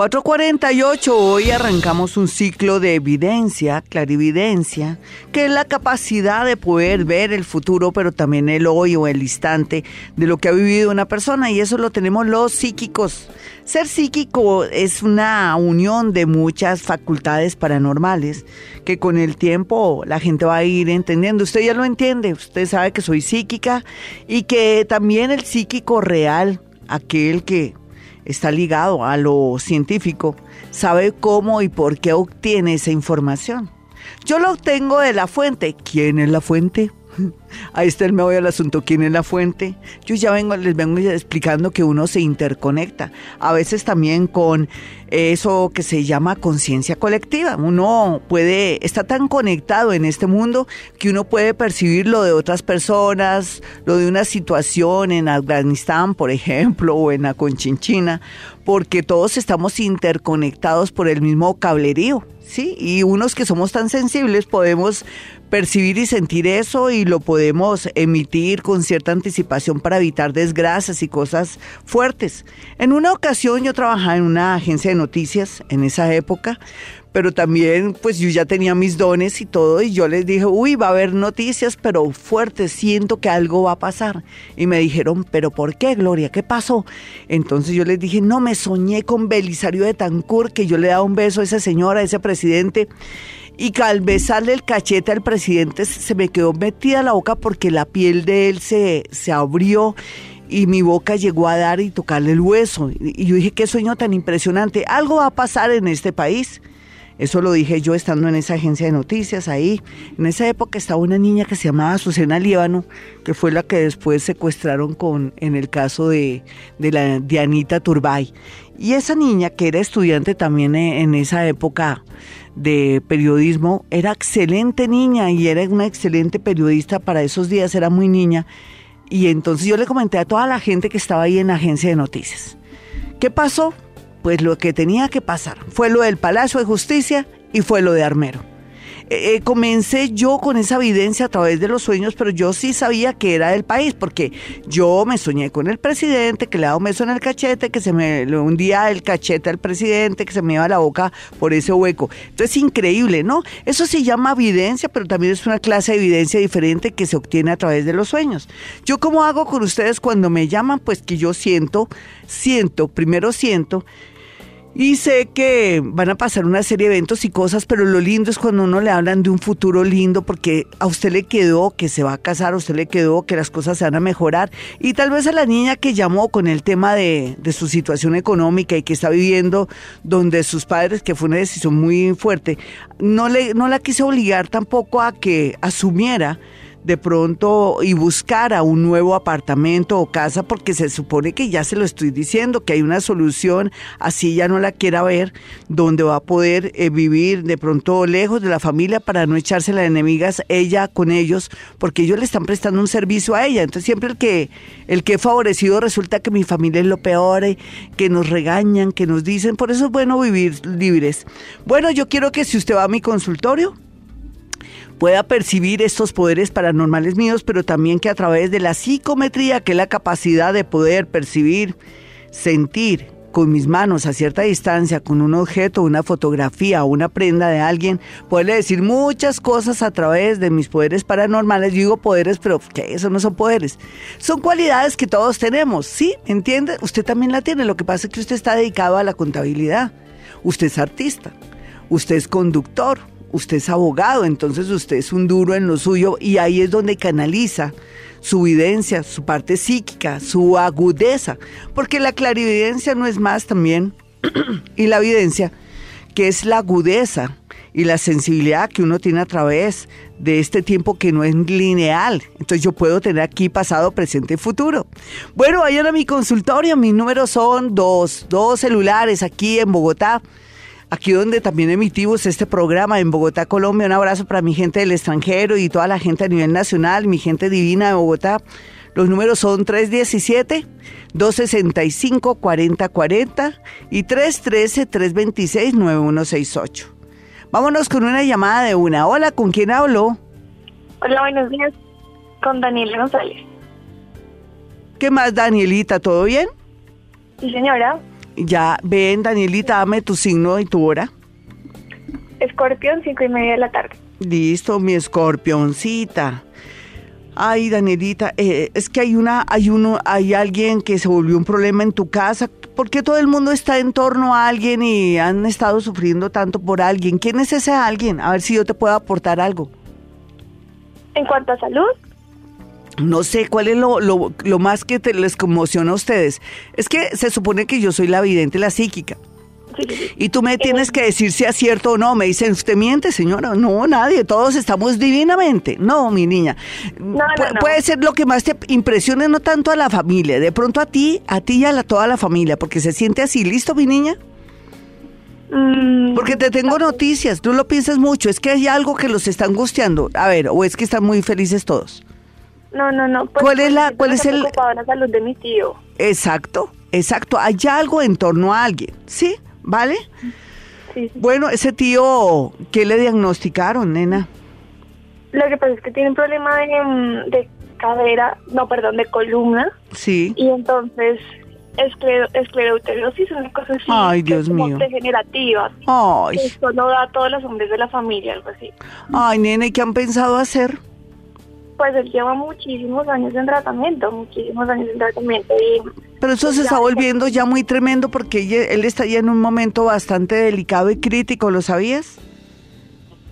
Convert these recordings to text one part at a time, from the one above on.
448, hoy arrancamos un ciclo de evidencia, clarividencia, que es la capacidad de poder ver el futuro, pero también el hoy o el instante de lo que ha vivido una persona, y eso lo tenemos los psíquicos. Ser psíquico es una unión de muchas facultades paranormales que con el tiempo la gente va a ir entendiendo. Usted ya lo entiende, usted sabe que soy psíquica y que también el psíquico real, aquel que está ligado a lo científico, sabe cómo y por qué obtiene esa información. Yo lo obtengo de la fuente. ¿Quién es la fuente? Ahí está el meollo del asunto. ¿Quién es la fuente? Yo ya vengo, les vengo explicando que uno se interconecta. A veces también con eso que se llama conciencia colectiva. Uno puede, está tan conectado en este mundo que uno puede percibir lo de otras personas, lo de una situación en Afganistán, por ejemplo, o en la Conchinchina, porque todos estamos interconectados por el mismo cablerío. ¿sí? Y unos que somos tan sensibles podemos percibir y sentir eso y lo podemos emitir con cierta anticipación para evitar desgracias y cosas fuertes. En una ocasión yo trabajaba en una agencia de noticias en esa época, pero también pues yo ya tenía mis dones y todo y yo les dije, uy, va a haber noticias, pero fuertes, siento que algo va a pasar. Y me dijeron, pero ¿por qué, Gloria? ¿Qué pasó? Entonces yo les dije, no, me soñé con Belisario de Tancur, que yo le daba un beso a esa señora, a ese presidente y al besarle el cachete al presidente se me quedó metida la boca porque la piel de él se, se abrió y mi boca llegó a dar y tocarle el hueso. Y yo dije, qué sueño tan impresionante. Algo va a pasar en este país. Eso lo dije yo estando en esa agencia de noticias ahí. En esa época estaba una niña que se llamaba Susana Líbano, que fue la que después secuestraron con, en el caso de, de la Dianita Turbay. Y esa niña, que era estudiante también en esa época de periodismo, era excelente niña y era una excelente periodista para esos días, era muy niña. Y entonces yo le comenté a toda la gente que estaba ahí en la agencia de noticias. ¿Qué pasó? Pues lo que tenía que pasar fue lo del Palacio de Justicia y fue lo de Armero. Eh, comencé yo con esa evidencia a través de los sueños, pero yo sí sabía que era del país, porque yo me soñé con el presidente, que le daba un beso en el cachete, que se me hundía el cachete al presidente, que se me iba la boca por ese hueco. Entonces, increíble, ¿no? Eso se llama evidencia, pero también es una clase de evidencia diferente que se obtiene a través de los sueños. Yo, ¿cómo hago con ustedes cuando me llaman? Pues que yo siento, siento, primero siento y sé que van a pasar una serie de eventos y cosas, pero lo lindo es cuando uno le hablan de un futuro lindo, porque a usted le quedó que se va a casar, a usted le quedó que las cosas se van a mejorar. Y tal vez a la niña que llamó con el tema de, su situación económica y que está viviendo donde sus padres, que fue una decisión muy fuerte, no, le, no la quise obligar tampoco a que asumiera de pronto y buscar a un nuevo apartamento o casa porque se supone que ya se lo estoy diciendo, que hay una solución, así ya no la quiera ver, donde va a poder eh, vivir de pronto lejos de la familia para no echarse las enemigas ella con ellos, porque ellos le están prestando un servicio a ella. Entonces siempre el que, el que favorecido resulta que mi familia es lo peor, eh, que nos regañan, que nos dicen, por eso es bueno vivir libres. Bueno, yo quiero que si usted va a mi consultorio, pueda percibir estos poderes paranormales míos, pero también que a través de la psicometría, que es la capacidad de poder percibir, sentir con mis manos a cierta distancia, con un objeto, una fotografía o una prenda de alguien, poderle decir muchas cosas a través de mis poderes paranormales. Yo digo poderes, pero ¿qué? Eso no son poderes. Son cualidades que todos tenemos, ¿sí? ¿Entiende? Usted también la tiene. Lo que pasa es que usted está dedicado a la contabilidad. Usted es artista. Usted es conductor usted es abogado, entonces usted es un duro en lo suyo y ahí es donde canaliza su evidencia, su parte psíquica, su agudeza, porque la clarividencia no es más también, y la evidencia, que es la agudeza y la sensibilidad que uno tiene a través de este tiempo que no es lineal. Entonces yo puedo tener aquí pasado, presente y futuro. Bueno, vayan a mi consultorio, mis números son dos, dos celulares aquí en Bogotá aquí donde también emitimos este programa en Bogotá, Colombia. Un abrazo para mi gente del extranjero y toda la gente a nivel nacional, mi gente divina de Bogotá. Los números son 317-265-4040 y 313-326-9168. Vámonos con una llamada de una. Hola, ¿con quién hablo? Hola, buenos días. Con Daniela González. ¿Qué más, Danielita? ¿Todo bien? Sí, señora. Ya, ven, Danielita, dame tu signo y tu hora. Escorpión, cinco y media de la tarde. Listo, mi escorpioncita. Ay, Danielita, eh, es que hay una, hay uno, hay alguien que se volvió un problema en tu casa. ¿Por qué todo el mundo está en torno a alguien y han estado sufriendo tanto por alguien? ¿Quién es ese alguien? A ver si yo te puedo aportar algo. En cuanto a salud, No sé cuál es lo, lo, lo más que te les conmociona a ustedes. Es que se supone que yo soy la vidente, la psíquica. sí, sí, sí. Y tú me tienes que decir si es cierto o no. Me dicen, ¿usted miente, señora? No, nadie. Todos estamos divinamente. No, mi niña. no, Pu- no. Puede ser lo que más te impresione, no tanto a la familia. De pronto a ti, a ti y a la, toda la familia. Porque se siente así. ¿Listo, mi niña? Mm, Porque te tengo noticias. Tú lo piensas mucho. Es que hay algo que los está angustiando. A ver, o es que están muy felices todos. No, no, no. pues, ¿Cuál es la- cuál es el- la salud de mi tío. Exacto, exacto. Hay algo en torno a alguien. ¿Sí? ¿Vale? Sí, sí. Bueno, ese tío, ¿qué le diagnosticaron, nena? Lo que pasa es que tiene un problema de, mm, de cadera, no, perdón, de columna. Sí. Y entonces, esclero, escleroterosis, una cosa así. Ay, que es Dios mío. Degenerativa. Ay, esto no da a todos los hombres de la familia, algo así. ay, nena, ¿y qué han pensado hacer? Pues él lleva muchísimos años en tratamiento, muchísimos años en tratamiento. Y Pero eso se está volviendo ya muy tremendo porque él está ya en un momento bastante delicado y crítico, ¿lo sabías?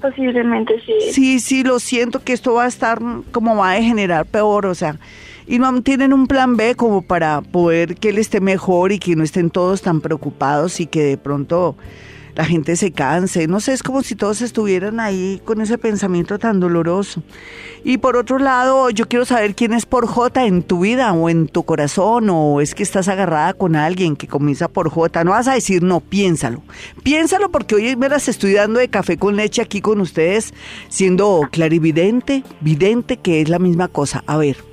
posiblemente sí. Sí, sí, lo siento que esto va a estar como va a degenerar peor, o sea, y no tienen un plan B como para poder que él esté mejor y que no estén todos tan preocupados y que de pronto la gente se canse. No sé, es como si todos estuvieran ahí con ese pensamiento tan doloroso. Y por otro lado, yo quiero saber quién es por J en tu vida o en tu corazón o es que estás agarrada con alguien que comienza por J. No vas a decir no, piénsalo. Piénsalo porque hoy me las estoy dando de café con leche aquí con ustedes, siendo clarividente, vidente, que es la misma cosa. A ver,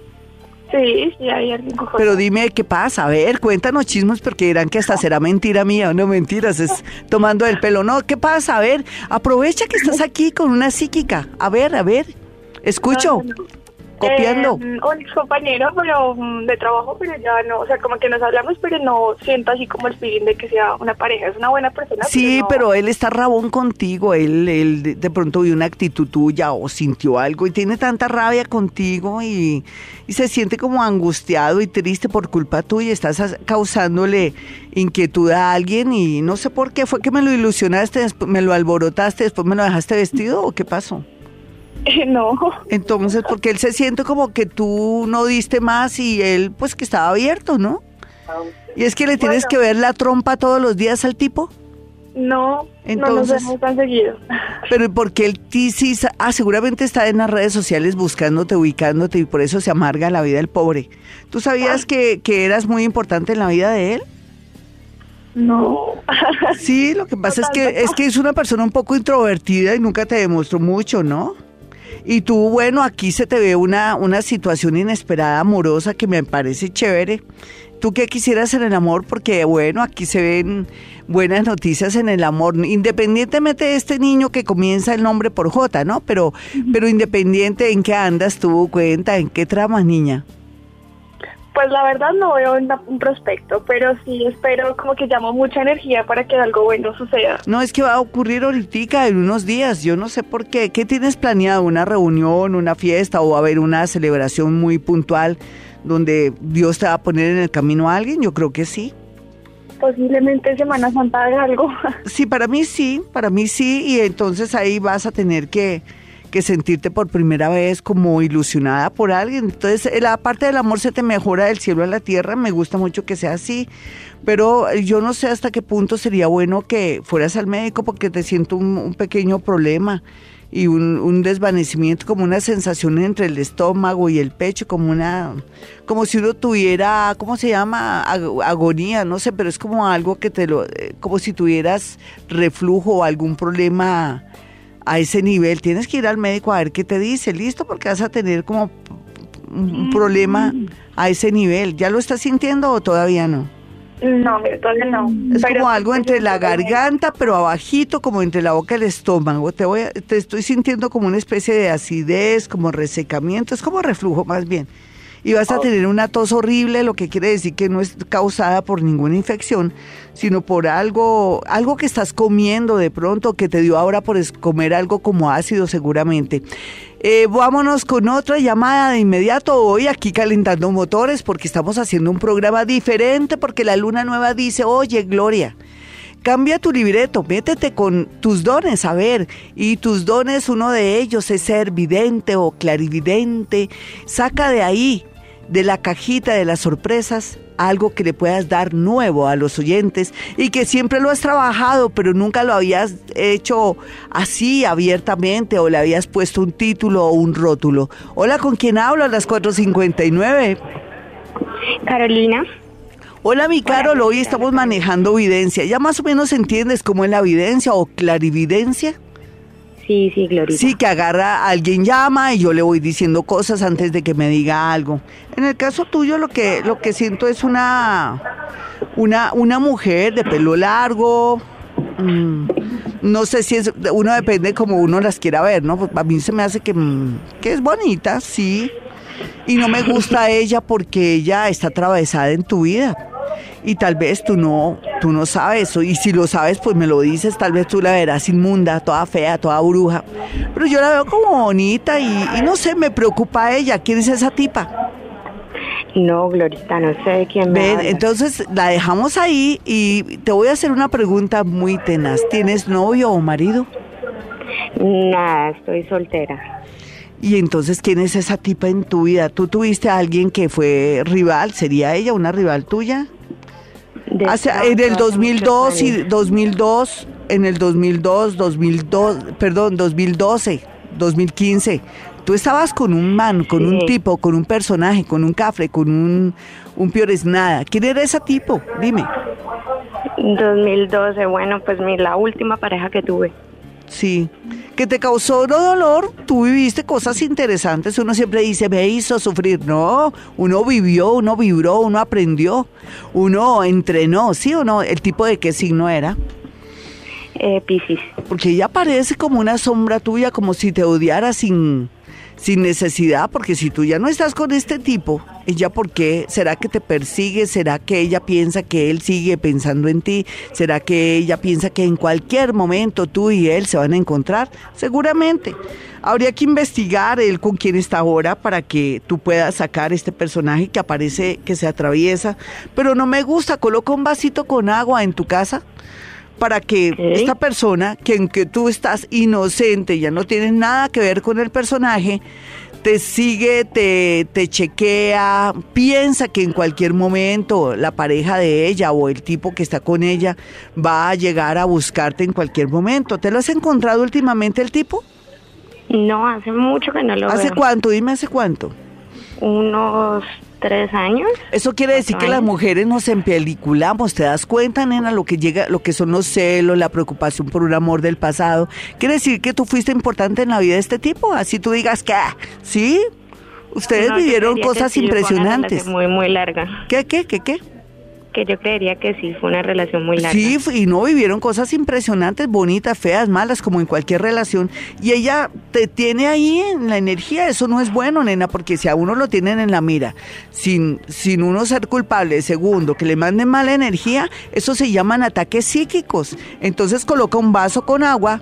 Sí, sí, hay alguien con pero dime qué pasa. A ver, cuéntanos chismos porque dirán que hasta será mentira mía. No, mentiras, es tomando el pelo. No, ¿qué pasa? A ver, aprovecha que estás aquí con una psíquica. A ver, a ver, escucho. No, no, no. Copiando. Eh, un ex compañero, pero mm, de trabajo, pero ya no, o sea, como que nos hablamos, pero no siento así como el feeling de que sea una pareja. Es una buena persona. Sí, no- pero él está rabón contigo, él, él de- pronto vio una actitud tuya o sintió algo y tiene tanta rabia contigo y, y se siente como angustiado y triste por culpa tuya, estás causándole inquietud a alguien y no sé por qué, fue que me lo ilusionaste, me lo alborotaste, después me lo dejaste vestido o qué pasó. no. Entonces, porque él se siente como que tú no diste más y él pues que estaba abierto, ¿no? Y es que le tienes Bueno. que ver la trompa todos los días al tipo. No, Entonces- no nos vemos tan seguido. Pero porque él sí, ah, seguramente está en las redes sociales buscándote, ubicándote y por eso se amarga la vida del pobre. ¿Tú sabías que, que eras muy importante en la vida de él? No. Sí, lo que pasa es que es que es una persona un poco introvertida y nunca te demostró mucho, ¿no? Y tú, bueno, aquí se te ve una, una situación inesperada, amorosa, que me parece chévere. ¿Tú qué quisieras en el amor? Porque, bueno, aquí se ven buenas noticias en el amor, independientemente de este niño que comienza el nombre por J, ¿no? Pero, pero independiente en qué andas, tú cuenta, en qué tramas, niña. Pues la verdad no veo un prospecto, pero sí espero como que llamo mucha energía para que algo bueno suceda. No, es que va a ocurrir ahorita en unos días, yo no sé por qué. ¿Qué tienes planeado? ¿Una reunión, una fiesta o va a haber una celebración muy puntual donde Dios te va a poner en el camino a alguien? Yo creo que sí. Posiblemente Semana Santa haga algo. Sí, para mí sí, para mí sí, y entonces ahí vas a tener que, que sentirte por primera vez como ilusionada por alguien. Entonces, eh, la parte del amor se te mejora del cielo a la tierra, me gusta mucho que sea así, pero eh, yo no sé hasta qué punto sería bueno que fueras al médico porque te siento un, pequeño problema y un, un desvanecimiento, como una sensación entre el estómago y el pecho, como una, como si uno tuviera, ¿cómo se llama? Ag- agonía, no sé, pero es como algo que te lo, eh, como si tuvieras reflujo o algún problema a ese nivel. Tienes que ir al médico a ver qué te dice, listo, porque vas a tener como un problema a ese nivel. ¿Ya lo estás sintiendo o todavía no? No, todavía no. Es Pero- como algo entre la garganta, pero abajito, como entre la boca y el estómago. Te voy a- te estoy sintiendo como una especie de acidez, como resecamiento, es como reflujo más bien. Y vas a tener una tos horrible, lo que quiere decir que no es causada por ninguna infección, sino por algo, algo que estás comiendo de pronto, que te dio ahora por comer algo como ácido seguramente. Eh, vámonos con otra llamada de inmediato hoy aquí calentando motores porque estamos haciendo un programa diferente porque la luna nueva dice, oye Gloria, cambia tu libreto, métete con tus dones, a ver, y tus dones, uno de ellos es ser vidente o clarividente, saca de ahí de la cajita de las sorpresas algo que le puedas dar nuevo a los oyentes y que siempre lo has trabajado, pero nunca lo habías hecho así abiertamente o le habías puesto un título o un rótulo. Hola, ¿con quién hablo a las 4.59? Carolina. Hola, mi Carol, hoy estamos manejando evidencia. ¿Ya más o menos entiendes cómo es la evidencia o clarividencia? Sí, sí, Gloria. Sí, que agarra, alguien llama y yo le voy diciendo cosas antes de que me diga algo. En el caso tuyo lo que lo que siento es una una una mujer de pelo largo. Mm, no sé si es uno depende como uno las quiera ver, ¿no? Pues a mí se me hace que, mm, que es bonita, sí. Y no me gusta ella porque ella está atravesada en tu vida y tal vez tú no, tú no sabes, eso y si lo sabes, pues me lo dices, tal vez tú la verás inmunda, toda fea, toda bruja, pero yo la veo como bonita y, no sé, me preocupa ella, ¿quién es esa tipa? No, Glorita, no sé de quién me Entonces la dejamos ahí y te voy a hacer una pregunta muy tenaz. ¿Tienes novio o marido? Nada, estoy soltera. Y entonces, ¿quién es esa tipa en tu vida? ¿Tú tuviste a alguien que fue rival? ¿Sería ella una rival tuya? En el 2002 y 2002, en el 2002, 2002, perdón, 2012, 2015, tú estabas con un man, con un tipo, con un personaje, con un cafre, con un, un piores nada. ¿Quién era ese tipo? Dime. 2012, bueno, pues mi, la última pareja que tuve. Sí, que te causó dolor, tú viviste cosas interesantes, uno siempre dice, me hizo sufrir, no, uno vivió, uno vibró, uno aprendió, uno entrenó, ¿sí o no? ¿El tipo de qué signo era? Eh, Piscis. Porque ella parece como una sombra tuya, como si te odiara sin, sin necesidad, porque si tú ya no estás con este tipo, ¿ella por qué? ¿Será que te persigue? ¿Será que ella piensa que él sigue pensando en ti? ¿Será que ella piensa que en cualquier momento tú y él se van a encontrar? Seguramente. Habría que investigar él con quién está ahora para que tú puedas sacar este personaje que aparece, que se atraviesa. Pero no me gusta, coloca un vasito con agua en tu casa para que esta persona, que en que tú estás inocente, ya no tiene nada que ver con el personaje, te sigue, te, te chequea, piensa que en cualquier momento la pareja de ella o el tipo que está con ella va a llegar a buscarte en cualquier momento. ¿Te lo has encontrado últimamente el tipo? No, hace mucho que no lo ¿Hace cuánto? Dime hace cuánto. Unos tres años. Eso quiere decir que las mujeres nos empeliculamos, ¿te das cuenta, nena? Lo que llega, lo que son los celos, la preocupación por un amor del pasado. Quiere decir que tú fuiste importante en la vida de este tipo, así tú digas que, ¿sí? Ustedes vivieron cosas impresionantes. Muy, muy larga. ¿Qué, qué, qué, qué? Que yo creería que sí, fue una relación muy larga. Sí, y no vivieron cosas impresionantes, bonitas, feas, malas, como en cualquier relación. Y ella te tiene ahí en la energía, eso no es bueno, nena, porque si a uno lo tienen en la mira, sin, sin uno ser culpable, segundo, que le manden mala energía, eso se llaman ataques psíquicos. Entonces coloca un vaso con agua.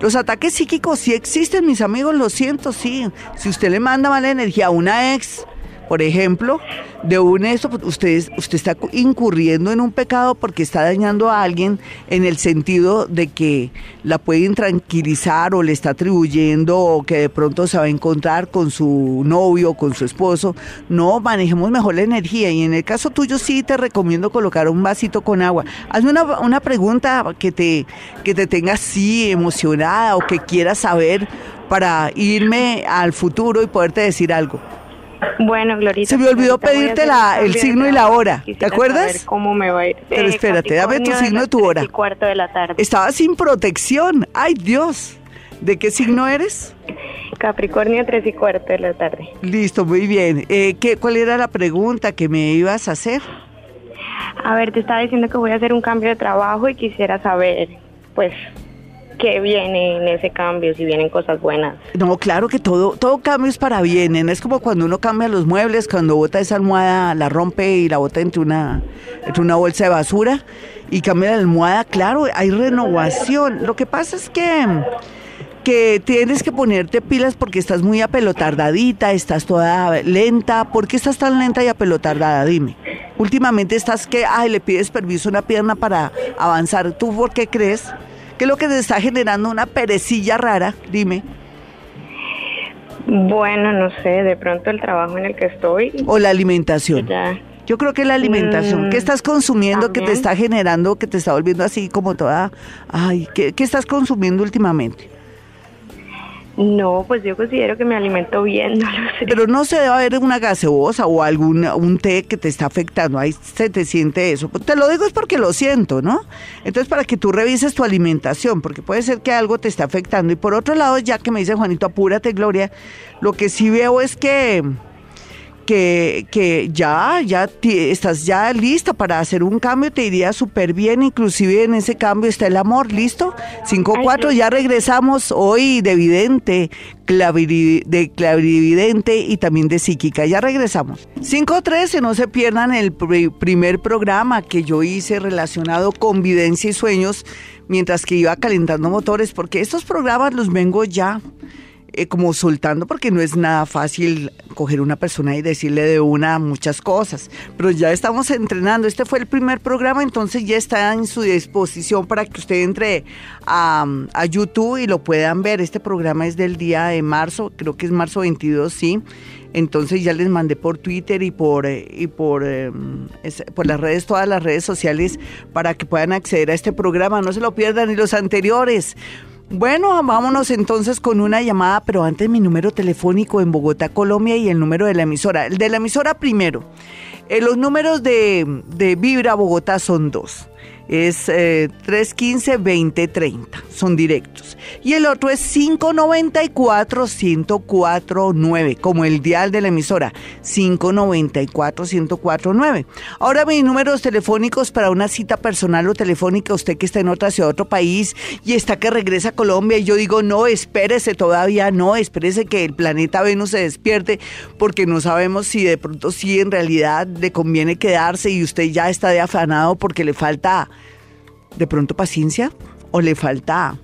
Los ataques psíquicos sí existen, mis amigos, lo siento, sí. Si usted le manda mala energía a una ex, por ejemplo, de un esto, pues, usted, usted está incurriendo en un pecado porque está dañando a alguien en el sentido de que la pueden tranquilizar o le está atribuyendo o que de pronto se va a encontrar con su novio, con su esposo. No, manejemos mejor la energía y en el caso tuyo sí te recomiendo colocar un vasito con agua. Hazme una, una pregunta que te, que te tenga así emocionada o que quieras saber para irme al futuro y poderte decir algo. Bueno, Glorita. Se me olvidó pedirte la, el signo y la hora. ¿Te acuerdas? ¿Cómo me va a ir? Pero espérate, dame tu signo y tu hora. cuarto de la tarde. Estaba sin protección. ¡Ay, Dios! ¿De qué signo eres? Capricornio, tres y cuarto de la tarde. Listo, muy bien. Eh, ¿qué, ¿Cuál era la pregunta que me ibas a hacer? A ver, te estaba diciendo que voy a hacer un cambio de trabajo y quisiera saber, pues, qué viene en ese cambio, si vienen cosas buenas. No, claro que todo, todo cambio es para bien. Es como cuando uno cambia los muebles, cuando bota esa almohada, la rompe y la bota entre una, entre una bolsa de basura y cambia la almohada, claro, hay renovación. Lo que pasa es que que tienes que ponerte pilas porque estás muy apelotardadita, estás toda lenta. ¿Por qué estás tan lenta y apelotardada? Dime. Últimamente estás que, ay, le pides permiso a una pierna para avanzar. ¿Tú por qué crees? ¿Qué es lo que te está generando una perecilla rara? Dime. Bueno, no sé, de pronto el trabajo en el que estoy. O la alimentación. Yo creo que la alimentación. ¿Qué mm, estás consumiendo que te está generando, que te está volviendo así como toda... Ay, ¿qué, qué estás consumiendo últimamente? No, pues yo considero que me alimento bien, no lo sé. Pero no se debe haber una gaseosa o algún un té que te está afectando, ahí se te siente eso. Te lo digo es porque lo siento, ¿no? Entonces para que tú revises tu alimentación, porque puede ser que algo te está afectando. Y por otro lado, ya que me dice Juanito, apúrate, Gloria, lo que sí veo es que que, que ya, ya estás ya lista para hacer un cambio, te iría súper bien, inclusive en ese cambio está el amor, ¿listo? 5-4, ya regresamos hoy de vidente, de clarividente y también de psíquica, ya regresamos. 5-13, no se pierdan el primer programa que yo hice relacionado con videncia y sueños mientras que iba calentando motores, porque estos programas los vengo ya eh, como soltando porque no es nada fácil coger una persona y decirle de una muchas cosas, pero ya estamos entrenando. Este fue el primer programa, entonces ya está en su disposición para que usted entre a, YouTube y lo puedan ver. Este programa es del día de marzo, creo que es marzo 22, sí. Entonces ya les mandé por Twitter y por eh, y por, em, por las redes, todas las redes sociales para que puedan acceder a este programa. No se lo pierdan ni los anteriores. Bueno, vámonos entonces con una llamada, pero antes mi número telefónico en Bogotá, Colombia y el número de la emisora. El de la emisora primero. Eh, los números de, de Vibra Bogotá son dos es 315-2030, eh, son directos. Y el otro es 594-1049, como el dial de la emisora, 594-1049. Ahora mis números telefónicos para una cita personal o telefónica, usted que está en otra ciudad, otro país y está que regresa a Colombia y yo digo, no, espérese todavía, no, espérese que el planeta Venus se despierte porque no sabemos si de pronto sí en realidad le conviene quedarse y usted ya está de afanado porque le falta de pronto paciencia o le falta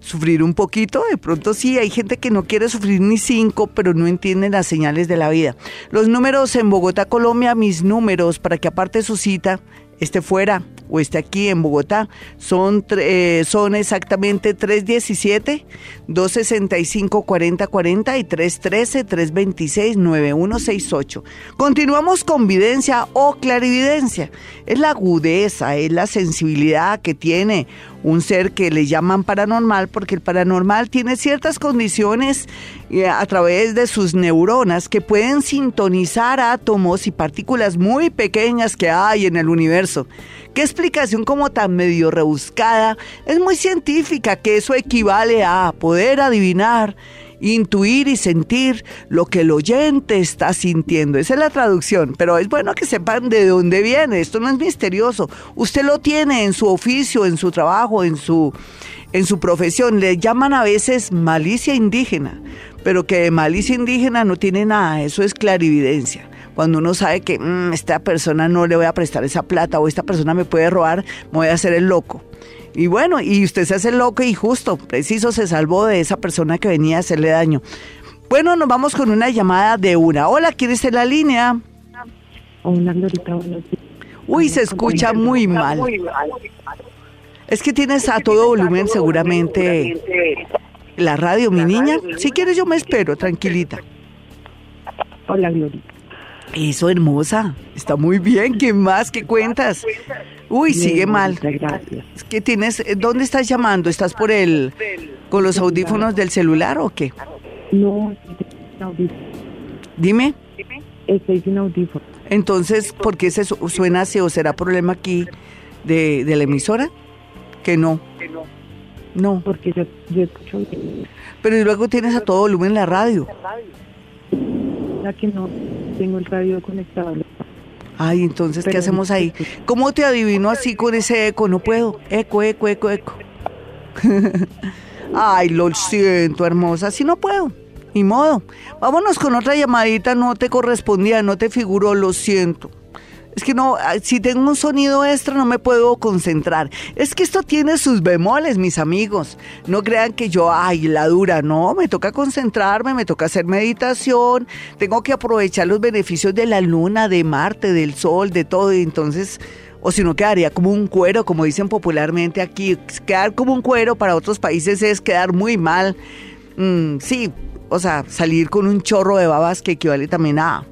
sufrir un poquito, de pronto sí, hay gente que no quiere sufrir ni cinco, pero no entiende las señales de la vida. Los números en Bogotá, Colombia, mis números para que aparte su cita esté fuera o esté aquí en Bogotá, son, eh, son exactamente 317-265-4040 y 313-326-9168. Continuamos con videncia o clarividencia. Es la agudeza, es la sensibilidad que tiene un ser que le llaman paranormal, porque el paranormal tiene ciertas condiciones eh, a través de sus neuronas que pueden sintonizar átomos y partículas muy pequeñas que hay en el universo. ¿Qué explicación como tan medio rebuscada? Es muy científica que eso equivale a poder adivinar intuir y sentir lo que el oyente está sintiendo. Esa es la traducción, pero es bueno que sepan de dónde viene. Esto no es misterioso. Usted lo tiene en su oficio, en su trabajo, en su, en su profesión. Le llaman a veces malicia indígena, pero que de malicia indígena no tiene nada. Eso es clarividencia cuando uno sabe que mm, esta persona no le voy a prestar esa plata o esta persona me puede robar, me voy a hacer el loco. Y bueno, y usted se hace loco y justo, preciso, se salvó de esa persona que venía a hacerle daño. Bueno, nos vamos con una llamada de una. Hola, ¿quién está en la línea? Hola, Glorita, Uy, se escucha muy mal. Es que tienes a todo volumen seguramente la radio, mi niña. Si quieres yo me espero, tranquilita. Hola, Glorita. Eso, hermosa. Está muy bien. ¿Qué más? ¿Qué cuentas? Uy, sigue mal. Gracias. ¿Qué tienes? Eh, ¿Dónde estás llamando? ¿Estás por el con los audífonos del celular o qué? No, sin audífono. Dime. Estoy sin audífono. Entonces, ¿por qué se suena así o será problema aquí de, de la emisora? Que no. No. Porque yo, yo escucho. Pero luego tienes a todo volumen la radio. La que no tengo el radio conectado. Ay, entonces, ¿qué hacemos ahí? ¿Cómo te adivino así con ese eco? No puedo. Eco, eco, eco, eco. Ay, lo siento, hermosa, si no puedo. Ni modo. Vámonos con otra llamadita, no te correspondía, no te figuró, lo siento. Es que no, ah, si tengo un sonido extra no me puedo concentrar. Es que esto tiene sus bemoles, mis amigos. No crean que yo, ay, la dura, no, me toca concentrarme, me toca hacer meditación, tengo que aprovechar los beneficios de la luna, de Marte, del sol, de todo. Entonces, o si no quedaría como un cuero, como dicen popularmente aquí. Quedar como un cuero para otros países es quedar muy mal. Mm, sí, o sea, salir con un chorro de babas que equivale también a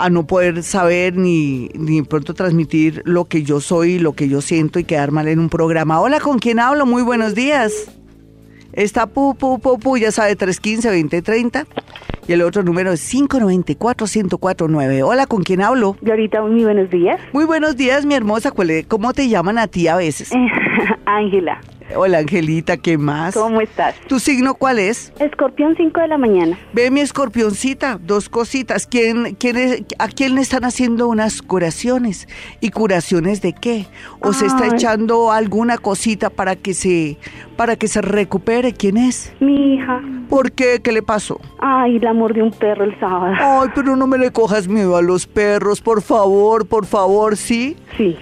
a no poder saber ni, ni pronto transmitir lo que yo soy, lo que yo siento y quedar mal en un programa. Hola, ¿con quién hablo? Muy buenos días. Está Pu, Pu, Pu, Pu, ya sabe, 315-2030. Y el otro número es 594-1049. Hola, ¿con quién hablo? ahorita muy buenos días. Muy buenos días, mi hermosa. ¿Cómo te llaman a ti a veces? Ángela. Hola Angelita, ¿qué más? ¿Cómo estás? ¿Tu signo cuál es? Escorpión 5 de la mañana. Ve mi escorpioncita, dos cositas. ¿Quién, quién es, ¿A quién le están haciendo unas curaciones? ¿Y curaciones de qué? ¿O se está echando alguna cosita para que se para que se recupere? ¿Quién es? Mi hija. ¿Por qué? ¿Qué le pasó? Ay, la mordió un perro el sábado. Ay, pero no me le cojas miedo a los perros, por favor, por favor, ¿sí? Sí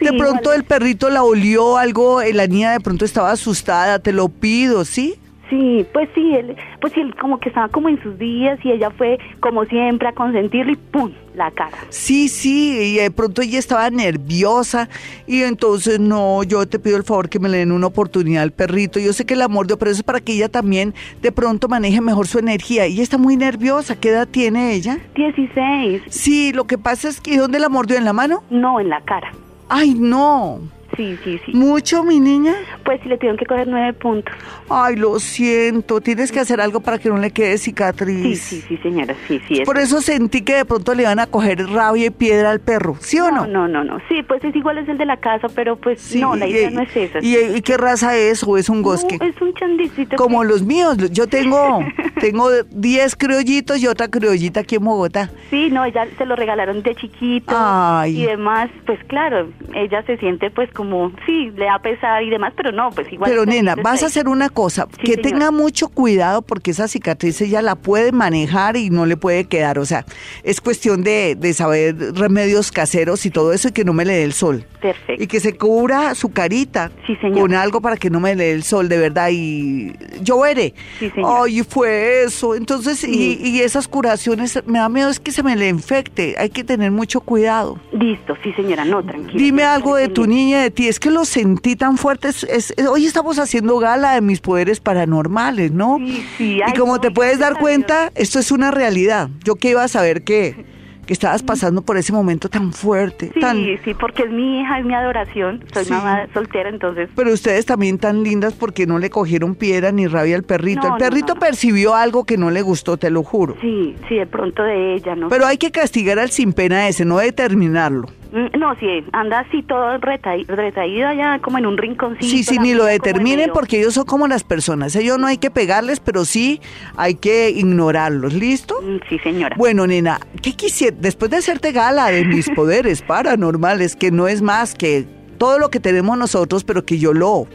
de pronto el perrito la olió algo, eh, la niña de pronto estaba asustada, te lo pido, ¿sí? Sí, pues sí, él, pues él como que estaba como en sus días y ella fue como siempre a consentirlo y ¡pum! la cara. Sí, sí, y de pronto ella estaba nerviosa y entonces no, yo te pido el favor que me le den una oportunidad al perrito. Yo sé que la mordió, pero eso es para que ella también de pronto maneje mejor su energía. Ella está muy nerviosa. ¿Qué edad tiene ella? 16. Sí, lo que pasa es que ¿dónde la mordió? ¿En la mano? No, en la cara. Ay, no. Sí, sí, sí. ¿Mucho, mi niña? Pues sí, le tuvieron que coger nueve puntos. Ay, lo siento. Tienes que hacer algo para que no le quede cicatriz. Sí, sí, sí, señora. Sí, sí. Por eso sentí que de pronto le iban a coger rabia y piedra al perro. ¿Sí o no? No, no, no. Sí, pues es igual es el de la casa, pero pues no, la idea no es esa. ¿y, qué raza es o es un gosque? es un chandicito. Como los míos. Yo tengo tengo 10 criollitos y otra criollita aquí en Bogotá. Sí, no, ella se lo regalaron de chiquito Ay. y demás. Pues claro, ella se siente pues como, sí, le da pesar y demás, pero no, pues igual. Pero nena, vas a hacer una cosa, que tenga mucho cuidado porque esa cicatriz ella la puede manejar y no le puede quedar, o sea, es cuestión de, de saber remedios caseros y todo eso y que no me le dé el sol. Perfecto. Y que se cubra su carita con algo para que no me le dé el sol, de verdad, y yo veré. Sí, señor. Ay, fue eso. Entonces, y, y, esas curaciones, me da miedo es que se me le infecte, hay que tener mucho cuidado. Listo, sí señora, no, tranquila. Dime algo de tu niña, de es que lo sentí tan fuerte, es, hoy estamos haciendo gala de mis poderes paranormales, ¿no? Sí, sí. y como te puedes dar cuenta, esto es una realidad. Yo que iba a saber que que estabas pasando por ese momento tan fuerte. Sí, sí, porque es mi hija, es mi adoración. Soy mamá soltera, entonces. Pero ustedes también tan lindas porque no le cogieron piedra ni rabia al perrito. el perrito percibió algo que no le gustó, te lo juro. Sí, sí, de pronto de ella, ¿no? Pero hay que castigar al sin pena ese, no determinarlo. Mm, no, sí, anda así todo retraído allá como en un rinconcito. Sí, sí, ni lo determinen porque ellos son como las personas. Ellos no hay que pegarles, pero sí hay que ignorarlos. ¿Listo? Mm, sí, señora. Bueno, nena, ¿qué quisiera? Después de hacerte gala de mis poderes paranormales, que no es más que todo lo que tenemos nosotros, pero que yo lo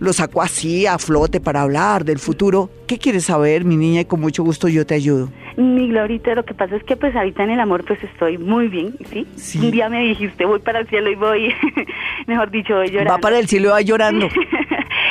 lo saco así a flote para hablar del futuro. ¿Qué quieres saber, mi niña? Y con mucho gusto yo te ayudo. Mi Glorita, lo que pasa es que pues ahorita en el amor pues estoy muy bien, ¿sí? Un día me dijiste voy para el cielo y voy, mejor dicho, voy llorando. Va para el cielo y va llorando.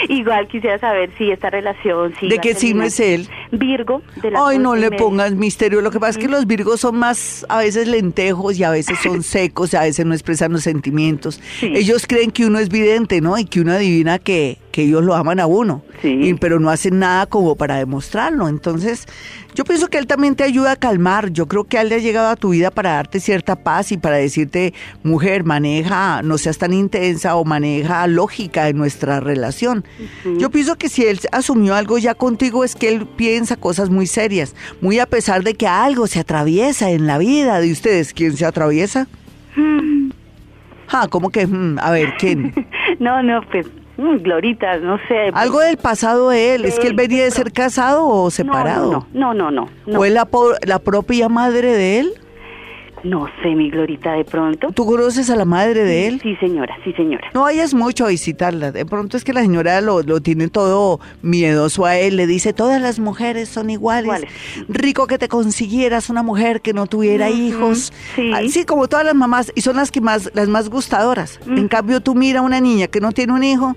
Igual quisiera saber si esta relación... Si ¿De qué signo es él? Virgo. De la Ay, no le pongas misterio. Lo que pasa es que los Virgos son más, a veces lentejos y a veces son secos y a veces no expresan los sentimientos. Ellos creen que uno es vidente, ¿no? Y que uno adivina que, que ellos lo aman a uno. Sí. pero no hacen nada como para demostrarlo. Entonces, yo pienso que él también te ayuda a calmar. Yo creo que él le ha llegado a tu vida para darte cierta paz y para decirte, mujer, maneja, no seas tan intensa o maneja lógica en nuestra relación. Yo pienso que si él asumió algo ya contigo es que él piensa cosas muy serias, muy a pesar de que algo se atraviesa en la vida de ustedes. ¿Quién se atraviesa? Hmm. Ah, ¿cómo que? Hmm, a ver, ¿quién? no, no, pues Mm, Glorita, no sé. Algo del pasado de él, ¿es que él venía de ser casado o separado? No, no, no, no. ¿Fue la, la propia madre de él? No sé, mi Glorita, de pronto. ¿Tú conoces a la madre de él? Sí, señora, sí, señora. No vayas mucho a visitarla. De pronto es que la señora lo, lo tiene todo miedoso a él. Le dice, todas las mujeres son iguales. Rico que te consiguieras una mujer que no tuviera hijos. Sí. Ah, sí, como todas las mamás. Y son las que más, las más gustadoras. En cambio, tú mira a una niña que no tiene un hijo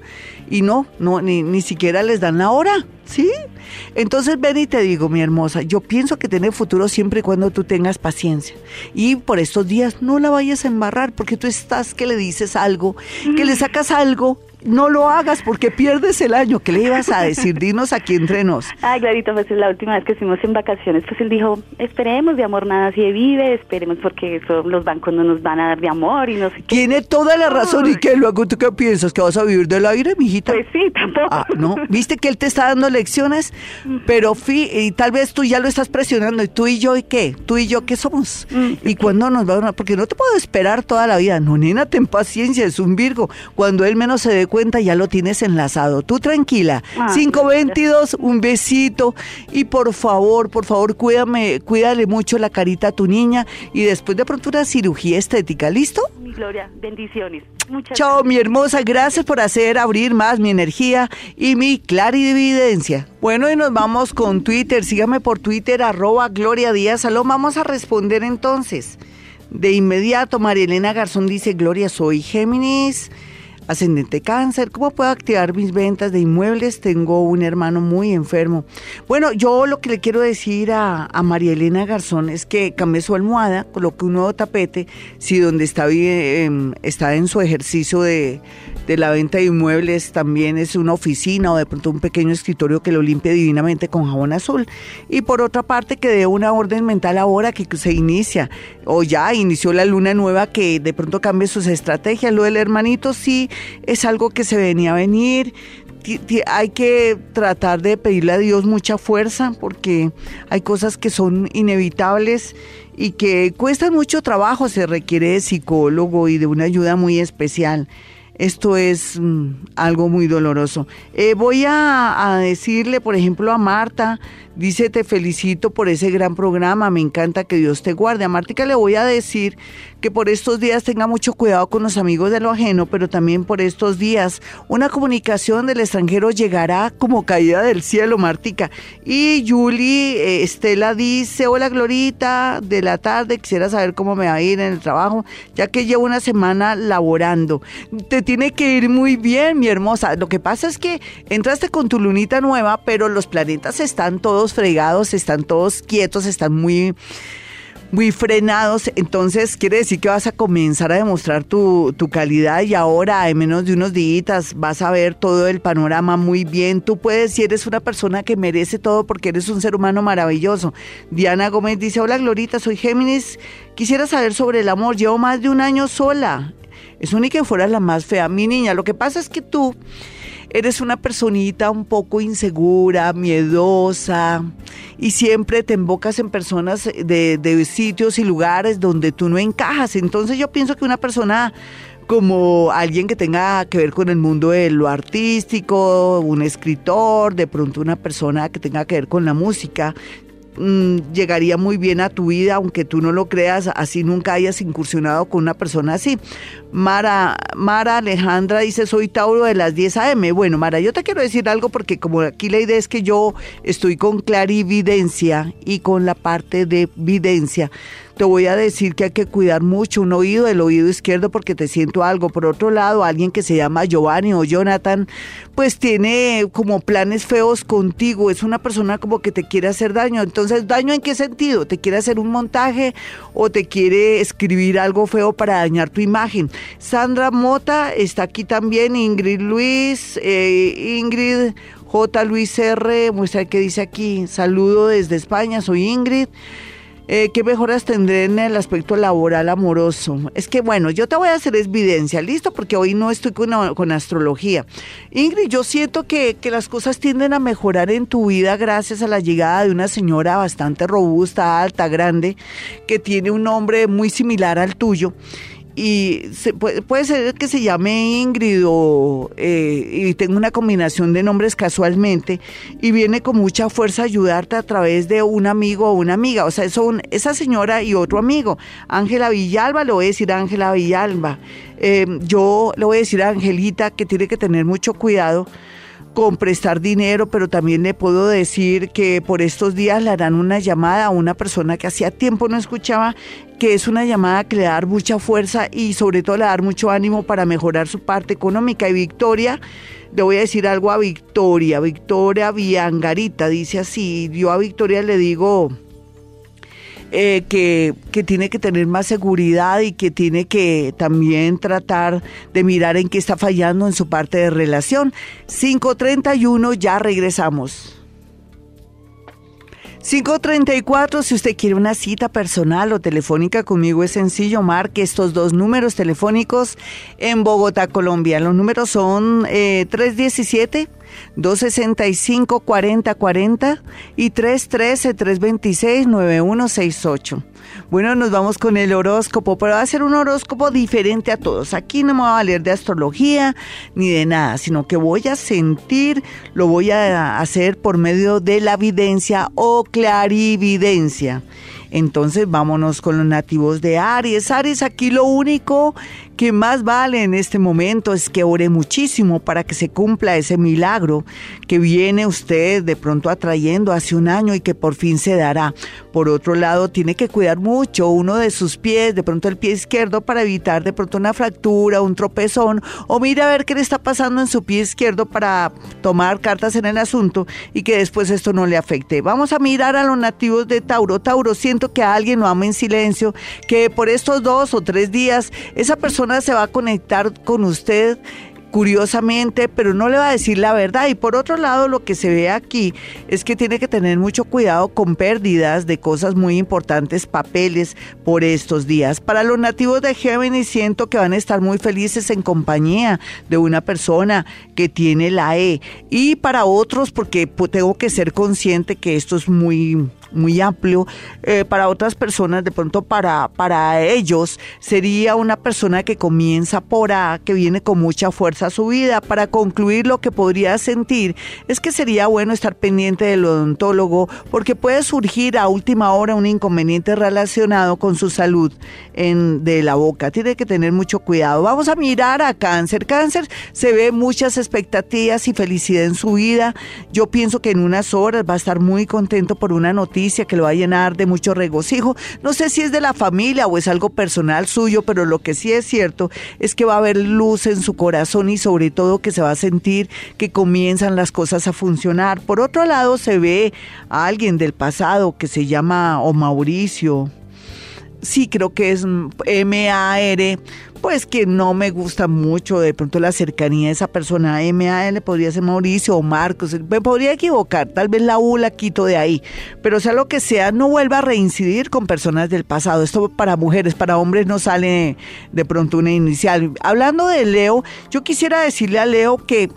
y no, no ni, ni siquiera les dan la hora. ¿Sí? Entonces ven y te digo, mi hermosa, yo pienso que tiene futuro siempre y cuando tú tengas paciencia. Y por estos días no la vayas a embarrar porque tú estás que le dices algo, que le sacas algo no lo hagas porque pierdes el año. ¿Qué le ibas a decir? Dinos aquí entre nos. Ay, Clarito, pues la última vez que estuvimos en vacaciones, pues él dijo, esperemos de amor nada si vive, esperemos porque eso los bancos no nos van a dar de amor y no sé qué. Tiene toda la razón. ¿Y qué luego tú qué piensas? ¿Que vas a vivir del aire, mijita? Pues sí, tampoco. Ah, no, viste que él te está dando lecciones, pero fi, y tal vez tú ya lo estás presionando. ¿Y tú y yo y qué? ¿Tú y yo qué somos? ¿Y cuándo nos va a Porque no te puedo esperar toda la vida. No, nena, ten paciencia, es un Virgo. Cuando él menos se dé cuenta ya lo tienes enlazado. Tú tranquila. 522, un besito y por favor, por favor, cuídame, cuídale mucho la carita a tu niña y después de pronto una cirugía estética, ¿listo? Mi Gloria, bendiciones. Muchas Chao, mi hermosa, gracias por hacer abrir más mi energía y mi clarividencia. Bueno, y nos vamos con Twitter. Sígame por Twitter, arroba Gloria Díaz Salón. Vamos a responder entonces. De inmediato, María Elena Garzón dice, Gloria, soy Géminis ascendente cáncer, ¿cómo puedo activar mis ventas de inmuebles? Tengo un hermano muy enfermo. Bueno, yo lo que le quiero decir a, María Elena Garzón es que cambie su almohada, coloque un nuevo tapete, si donde está, bien, está en su ejercicio de de la venta de inmuebles también es una oficina o de pronto un pequeño escritorio que lo limpie divinamente con jabón azul. Y por otra parte que dé una orden mental ahora que se inicia o ya inició la luna nueva que de pronto cambie sus estrategias. Lo del hermanito sí es algo que se venía a venir hay que tratar de pedirle a Dios mucha fuerza porque hay cosas que son inevitables y que cuestan mucho trabajo, se requiere de psicólogo y de una ayuda muy especial. Esto es mm, algo muy doloroso. Eh, voy a, a, decirle, por ejemplo, a Marta, dice, te felicito por ese gran programa, me encanta que Dios te guarde. A Marta le voy a decir que por estos días tenga mucho cuidado con los amigos de lo ajeno, pero también por estos días una comunicación del extranjero llegará como caída del cielo, Martica. Y Julie eh, Estela dice, hola Glorita, de la tarde quisiera saber cómo me va a ir en el trabajo, ya que llevo una semana laborando. Te tiene que ir muy bien, mi hermosa. Lo que pasa es que entraste con tu lunita nueva, pero los planetas están todos fregados, están todos quietos, están muy muy frenados, entonces quiere decir que vas a comenzar a demostrar tu, tu calidad y ahora en menos de unos días vas a ver todo el panorama muy bien. Tú puedes, si eres una persona que merece todo porque eres un ser humano maravilloso. Diana Gómez dice, hola Glorita, soy Géminis, quisiera saber sobre el amor, llevo más de un año sola. Es única que fuera la más fea. Mi niña, lo que pasa es que tú eres una personita un poco insegura, miedosa y siempre te embocas en personas de, sitios y lugares donde tú no encajas. Entonces yo pienso que una persona como alguien que tenga que ver con el mundo de lo artístico, un escritor, de pronto una persona que tenga que ver con la música, Mm, llegaría muy bien a tu vida, aunque tú no lo creas, así nunca hayas incursionado con una persona así. Mara, Mara Alejandra dice, soy Tauro de las 10 a.m. Bueno, Mara, yo te quiero decir algo porque como aquí la idea es que yo estoy con clarividencia y con la parte de videncia te voy a decir que hay que cuidar mucho un oído, el oído izquierdo, porque te siento algo. Por otro lado, alguien que se llama Giovanni o Jonathan, pues tiene como planes feos contigo. Es una persona como que te quiere hacer daño. Entonces, ¿daño en qué sentido? ¿Te quiere hacer un montaje o te quiere escribir algo feo para dañar tu imagen? Sandra Mota está aquí también, Ingrid Luis, eh, Ingrid J. Luis R. Muestra que dice aquí, saludo desde España, soy Ingrid. Eh, ¿Qué mejoras tendré en el aspecto laboral amoroso? Es que bueno, yo te voy a hacer evidencia, listo, porque hoy no estoy con, astrología. Ingrid, yo siento que, que, las cosas tienden a mejorar en tu vida gracias a la llegada de una señora bastante robusta, alta, grande, que tiene un nombre muy similar al tuyo y se, puede, ser que se llame Ingrid o eh, y tenga una combinación de nombres casualmente y viene con mucha fuerza a ayudarte a través de un amigo o una amiga. O sea, son esa señora y otro amigo. Ángela Villalba, le voy a decir Ángela Villalba. Eh, yo le voy a decir a Angelita que tiene que tener mucho cuidado con prestar dinero, pero también le puedo decir que por estos días le harán una llamada a una persona que hacía tiempo no escuchaba, que es una llamada que le da mucha fuerza y sobre todo le da mucho ánimo para mejorar su parte económica. Y Victoria, le voy a decir algo a Victoria, Victoria Viangarita, dice así, yo a Victoria le digo eh, que, que, tiene que tener más seguridad y que tiene que también tratar de mirar en qué está fallando en su parte de relación. 531, ya regresamos. 534, si usted quiere una cita personal o telefónica conmigo es sencillo, marque estos dos números telefónicos en Bogotá, Colombia. Los números son eh, 317 265-4040 y 313-326-9168. Bueno, nos vamos con el horóscopo, pero va a ser un horóscopo diferente a todos. Aquí no me va a valer de astrología ni de nada, sino que voy a sentir, lo voy a hacer por medio de la evidencia o clarividencia. Entonces vámonos con los nativos de Aries. Aries, aquí lo único que más vale en este momento es que ore muchísimo para que se cumpla ese milagro que viene usted de pronto atrayendo hace un año y que por fin se dará. Por otro lado, tiene que cuidar mucho uno de sus pies, de pronto el pie izquierdo, para evitar de pronto una fractura, un tropezón, o mire a ver qué le está pasando en su pie izquierdo para tomar cartas en el asunto y que después esto no le afecte. Vamos a mirar a los nativos de Tauro. Tauro, siento que alguien lo ama en silencio, que por estos dos o tres días esa persona se va a conectar con usted curiosamente, pero no le va a decir la verdad. Y por otro lado, lo que se ve aquí es que tiene que tener mucho cuidado con pérdidas de cosas muy importantes, papeles por estos días. Para los nativos de Géminis siento que van a estar muy felices en compañía de una persona que tiene la E. Y para otros, porque tengo que ser consciente que esto es muy muy amplio. Eh, para otras personas, de pronto para, para ellos, sería una persona que comienza por A, que viene con mucha fuerza a su vida. Para concluir, lo que podría sentir es que sería bueno estar pendiente del odontólogo porque puede surgir a última hora un inconveniente relacionado con su salud en, de la boca. Tiene que tener mucho cuidado. Vamos a mirar a cáncer. Cáncer se ve muchas expectativas y felicidad en su vida. Yo pienso que en unas horas va a estar muy contento por una noticia que lo va a llenar de mucho regocijo. No sé si es de la familia o es algo personal suyo, pero lo que sí es cierto es que va a haber luz en su corazón y sobre todo que se va a sentir que comienzan las cosas a funcionar. Por otro lado, se ve a alguien del pasado que se llama o Mauricio. Sí, creo que es M-A-R, pues que no me gusta mucho de pronto la cercanía de esa persona. M-A-L podría ser Mauricio o Marcos, me podría equivocar, tal vez la U la quito de ahí, pero sea lo que sea, no vuelva a reincidir con personas del pasado. Esto para mujeres, para hombres no sale de pronto una inicial. Hablando de Leo, yo quisiera decirle a Leo que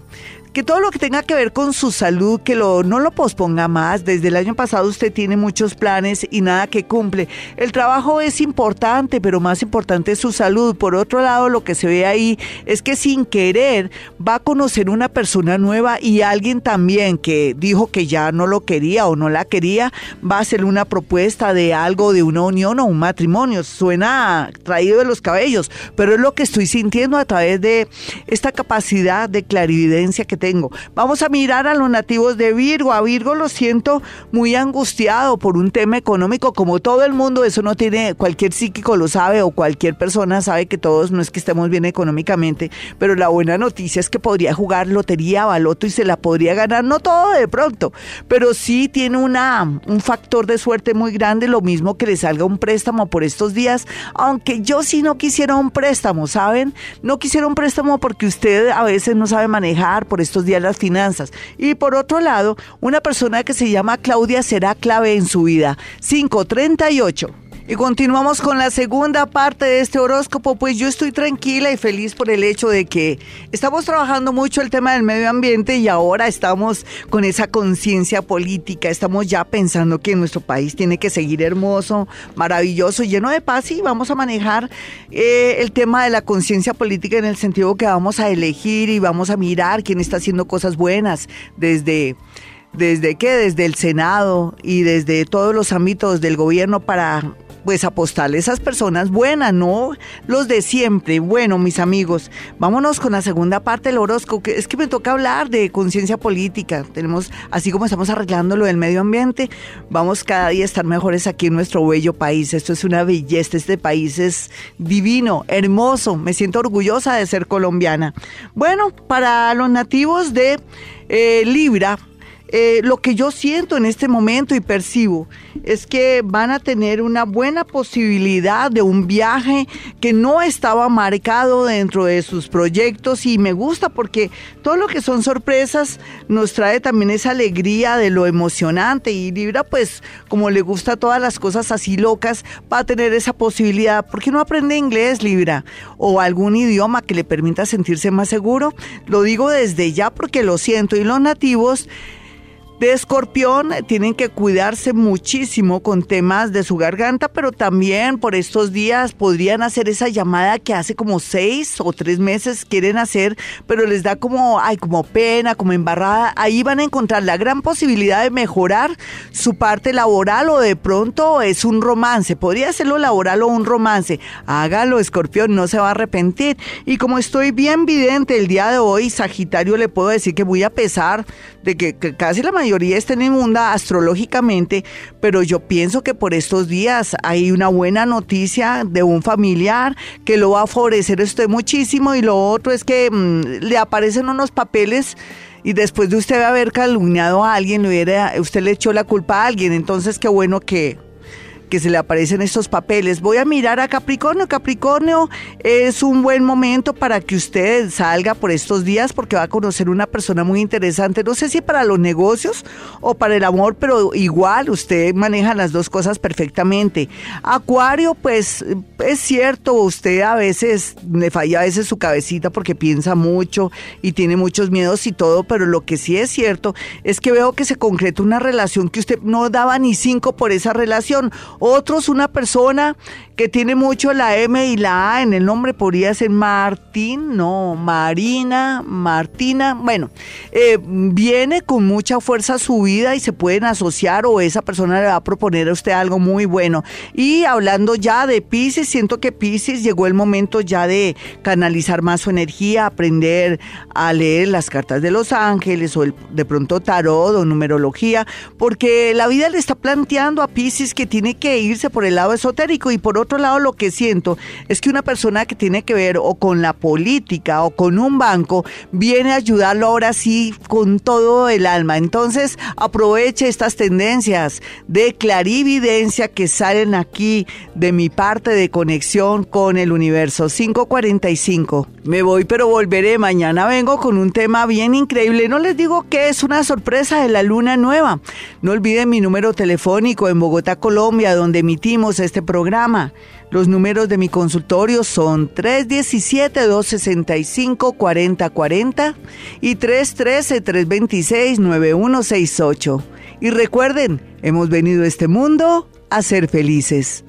que todo lo que tenga que ver con su salud, que lo, no lo posponga más. Desde el año pasado usted tiene muchos planes y nada que cumple. El trabajo es importante, pero más importante es su salud. Por otro lado, lo que se ve ahí es que sin querer va a conocer una persona nueva y alguien también que dijo que ya no lo quería o no la quería, va a hacer una propuesta de algo, de una unión o un matrimonio. Suena traído de los cabellos, pero es lo que estoy sintiendo a través de esta capacidad de clarividencia que tengo. Vamos a mirar a los nativos de Virgo. A Virgo lo siento muy angustiado por un tema económico, como todo el mundo, eso no tiene, cualquier psíquico lo sabe o cualquier persona sabe que todos no es que estemos bien económicamente, pero la buena noticia es que podría jugar lotería, baloto y se la podría ganar, no todo de pronto, pero sí tiene una, un factor de suerte muy grande, lo mismo que le salga un préstamo por estos días, aunque yo sí no quisiera un préstamo, ¿saben? No quisiera un préstamo porque usted a veces no sabe manejar por estos días las finanzas. Y por otro lado, una persona que se llama Claudia será clave en su vida. 538. Y continuamos con la segunda parte de este horóscopo, pues yo estoy tranquila y feliz por el hecho de que estamos trabajando mucho el tema del medio ambiente y ahora estamos con esa conciencia política, estamos ya pensando que nuestro país tiene que seguir hermoso, maravilloso, lleno de paz y vamos a manejar eh, el tema de la conciencia política en el sentido que vamos a elegir y vamos a mirar quién está haciendo cosas buenas desde desde qué, desde el Senado y desde todos los ámbitos del gobierno para pues apostarle a esas personas buenas, no los de siempre. Bueno, mis amigos, vámonos con la segunda parte del horóscopo, que es que me toca hablar de conciencia política. Tenemos, así como estamos arreglando lo del medio ambiente, vamos cada día a estar mejores aquí en nuestro bello país. Esto es una belleza, este país es divino, hermoso, me siento orgullosa de ser colombiana. Bueno, para los nativos de eh, Libra, eh, lo que yo siento en este momento y percibo es que van a tener una buena posibilidad de un viaje que no estaba marcado dentro de sus proyectos y me gusta porque todo lo que son sorpresas nos trae también esa alegría de lo emocionante y Libra pues como le gusta todas las cosas así locas va a tener esa posibilidad. ¿Por qué no aprende inglés Libra o algún idioma que le permita sentirse más seguro? Lo digo desde ya porque lo siento y los nativos de escorpión tienen que cuidarse muchísimo con temas de su garganta, pero también por estos días podrían hacer esa llamada que hace como seis o tres meses quieren hacer, pero les da como, ay, como pena, como embarrada. Ahí van a encontrar la gran posibilidad de mejorar su parte laboral o de pronto es un romance. Podría lo laboral o un romance. Hágalo, escorpión, no se va a arrepentir. Y como estoy bien vidente el día de hoy, Sagitario, le puedo decir que voy a pesar de que, casi la mayoría está en inmunda astrológicamente, pero yo pienso que por estos días hay una buena noticia de un familiar que lo va a favorecer usted muchísimo y lo otro es que mm, le aparecen unos papeles y después de usted haber calumniado a alguien, usted le echó la culpa a alguien, entonces qué bueno que que se le aparecen estos papeles. Voy a mirar a Capricornio. Capricornio es un buen momento para que usted salga por estos días porque va a conocer una persona muy interesante. No sé si para los negocios o para el amor, pero igual usted maneja las dos cosas perfectamente. Acuario, pues es cierto, usted a veces le falla a veces su cabecita porque piensa mucho y tiene muchos miedos y todo, pero lo que sí es cierto es que veo que se concreta una relación que usted no daba ni cinco por esa relación otros, una persona que tiene mucho la M y la A en el nombre, podría ser Martín, no, Marina, Martina. Bueno, eh, viene con mucha fuerza su vida y se pueden asociar o esa persona le va a proponer a usted algo muy bueno. Y hablando ya de Pisces, siento que Pisces llegó el momento ya de canalizar más su energía, aprender a leer las cartas de los ángeles o de pronto tarot o numerología, porque la vida le está planteando a Pisces que tiene que irse por el lado esotérico y por otro lado lo que siento es que una persona que tiene que ver o con la política o con un banco viene a ayudarlo ahora sí con todo el alma. Entonces aproveche estas tendencias de clarividencia que salen aquí de mi parte de conexión con el universo 545. Me voy pero volveré. Mañana vengo con un tema bien increíble. No les digo que es una sorpresa de la luna nueva. No olviden mi número telefónico en Bogotá, Colombia donde emitimos este programa. Los números de mi consultorio son 317-265-4040 y 313-326-9168. Y recuerden, hemos venido a este mundo a ser felices.